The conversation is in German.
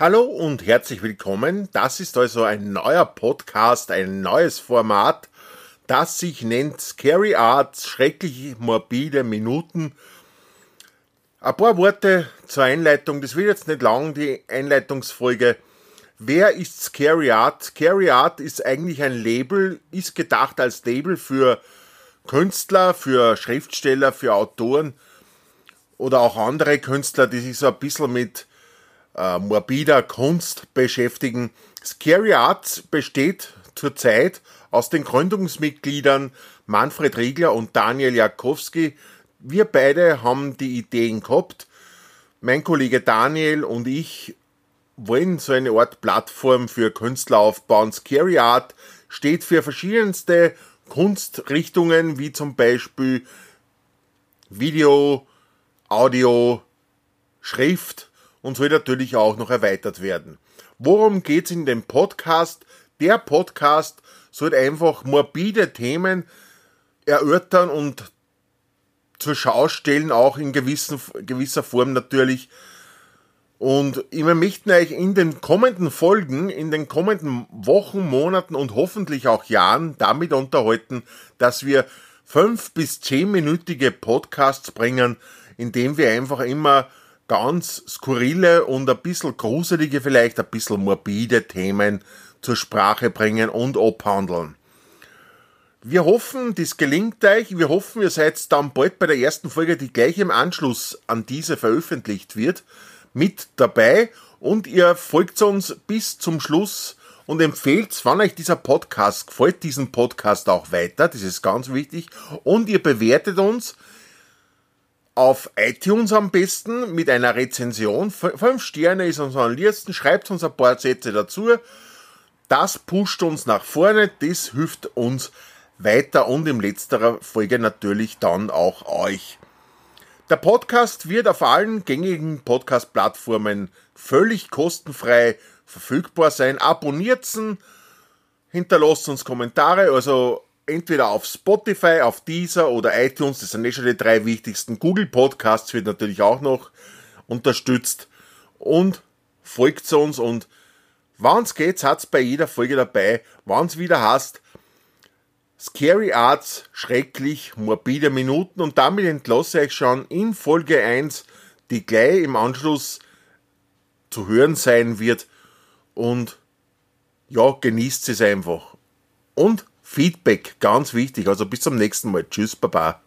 Hallo und herzlich willkommen. Das ist also ein neuer Podcast, ein neues Format, das sich nennt Scary Arts, schrecklich morbide Minuten. Ein paar Worte zur Einleitung. Das wird jetzt nicht lang, die Einleitungsfolge. Wer ist Scary Art? Scary Art ist eigentlich ein Label, ist gedacht als Label für Künstler, für Schriftsteller, für Autoren oder auch andere Künstler, die sich so ein bisschen mit äh, morbider Kunst beschäftigen. Scary Arts besteht zurzeit aus den Gründungsmitgliedern Manfred Riegler und Daniel Jakowski. Wir beide haben die Ideen gehabt. Mein Kollege Daniel und ich wollen so eine Art Plattform für Künstler aufbauen. Scary Art steht für verschiedenste Kunstrichtungen, wie zum Beispiel Video, Audio, Schrift und soll natürlich auch noch erweitert werden. Worum geht's in dem Podcast? Der Podcast soll einfach morbide Themen erörtern und zur Schau stellen, auch in gewissen, gewisser Form natürlich. Und wir möchten euch in den kommenden Folgen, in den kommenden Wochen, Monaten und hoffentlich auch Jahren damit unterhalten, dass wir fünf bis zehnminütige Podcasts bringen, in dem wir einfach immer ganz skurrile und ein bisschen gruselige, vielleicht ein bisschen morbide Themen zur Sprache bringen und abhandeln. Wir hoffen, das gelingt euch. Wir hoffen, ihr seid dann bald bei der ersten Folge, die gleich im Anschluss an diese veröffentlicht wird, mit dabei und ihr folgt uns bis zum Schluss und empfehlt, wenn euch dieser Podcast gefällt, diesen Podcast auch weiter. Das ist ganz wichtig. Und ihr bewertet uns auf iTunes am besten mit einer Rezension. Fünf Sterne ist uns am liebsten. Schreibt uns ein paar Sätze dazu. Das pusht uns nach vorne. Das hilft uns weiter und in letzterer Folge natürlich dann auch euch. Der Podcast wird auf allen gängigen Podcast-Plattformen völlig kostenfrei verfügbar sein. Abonniert's, hinterlasst uns Kommentare, also entweder auf Spotify, auf Deezer oder iTunes, das sind eh schon die drei wichtigsten. Google Podcasts wird natürlich auch noch unterstützt und folgt uns und wann's geht, hat's bei jeder Folge dabei, wann's wieder hast. Scary Arts, schrecklich, morbide Minuten und damit entlasse ich schon in Folge 1, die gleich im Anschluss zu hören sein wird und ja, genießt es einfach. Und Feedback, ganz wichtig. Also bis zum nächsten Mal. Tschüss, Baba.